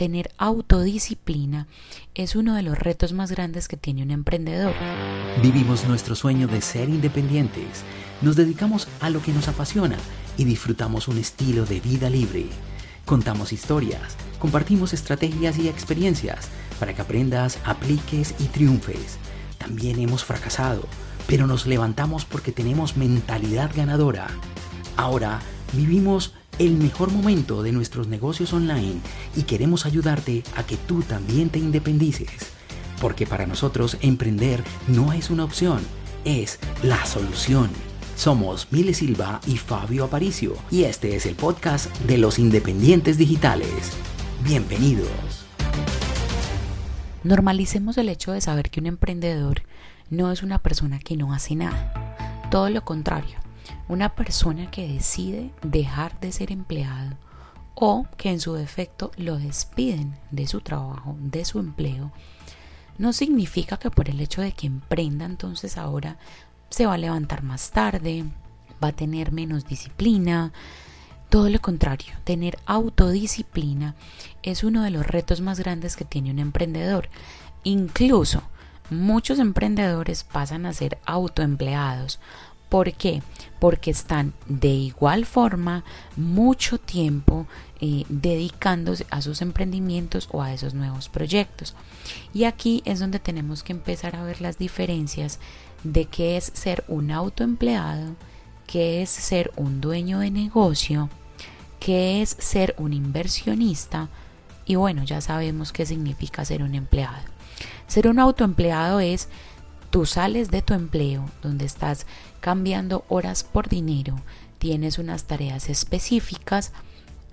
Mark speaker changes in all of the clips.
Speaker 1: tener autodisciplina es uno de los retos más grandes que tiene un emprendedor.
Speaker 2: Vivimos nuestro sueño de ser independientes, nos dedicamos a lo que nos apasiona y disfrutamos un estilo de vida libre. Contamos historias, compartimos estrategias y experiencias para que aprendas, apliques y triunfes. También hemos fracasado, pero nos levantamos porque tenemos mentalidad ganadora. Ahora vivimos el mejor momento de nuestros negocios online y queremos ayudarte a que tú también te independices. Porque para nosotros emprender no es una opción, es la solución. Somos Mile Silva y Fabio Aparicio y este es el podcast de los independientes digitales. Bienvenidos.
Speaker 1: Normalicemos el hecho de saber que un emprendedor no es una persona que no hace nada. Todo lo contrario una persona que decide dejar de ser empleado o que en su defecto lo despiden de su trabajo, de su empleo, no significa que por el hecho de que emprenda entonces ahora se va a levantar más tarde, va a tener menos disciplina. Todo lo contrario, tener autodisciplina es uno de los retos más grandes que tiene un emprendedor. Incluso muchos emprendedores pasan a ser autoempleados ¿Por qué? Porque están de igual forma mucho tiempo eh, dedicándose a sus emprendimientos o a esos nuevos proyectos. Y aquí es donde tenemos que empezar a ver las diferencias de qué es ser un autoempleado, qué es ser un dueño de negocio, qué es ser un inversionista y bueno, ya sabemos qué significa ser un empleado. Ser un autoempleado es tú sales de tu empleo donde estás cambiando horas por dinero, tienes unas tareas específicas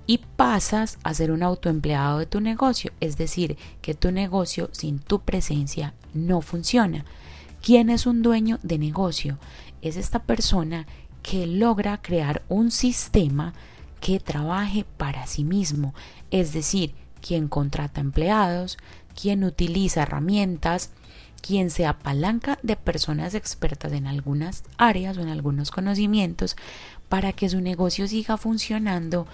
Speaker 1: y pasas a ser un autoempleado de tu negocio, es decir, que tu negocio sin tu presencia no funciona. ¿Quién es un dueño de negocio? Es esta persona que logra crear un sistema que trabaje para sí mismo, es decir, quien contrata empleados, quien utiliza herramientas, quien se apalanca de personas expertas en algunas áreas o en algunos conocimientos para que su negocio siga funcionando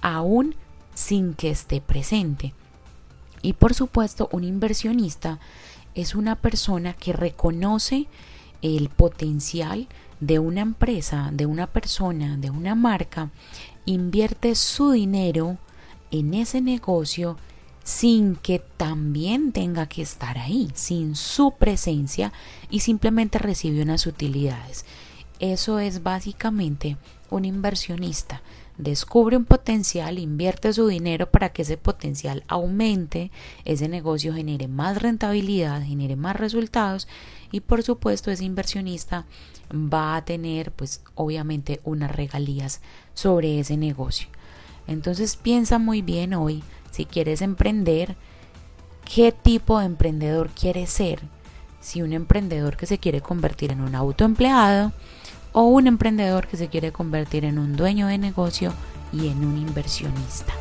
Speaker 1: aún sin que esté presente. Y por supuesto, un inversionista es una persona que reconoce el potencial de una empresa, de una persona, de una marca, invierte su dinero en ese negocio sin que también tenga que estar ahí, sin su presencia y simplemente recibe unas utilidades. Eso es básicamente un inversionista. Descubre un potencial, invierte su dinero para que ese potencial aumente, ese negocio genere más rentabilidad, genere más resultados y por supuesto ese inversionista va a tener pues obviamente unas regalías sobre ese negocio. Entonces piensa muy bien hoy si quieres emprender, qué tipo de emprendedor quieres ser. Si un emprendedor que se quiere convertir en un autoempleado o un emprendedor que se quiere convertir en un dueño de negocio y en un inversionista.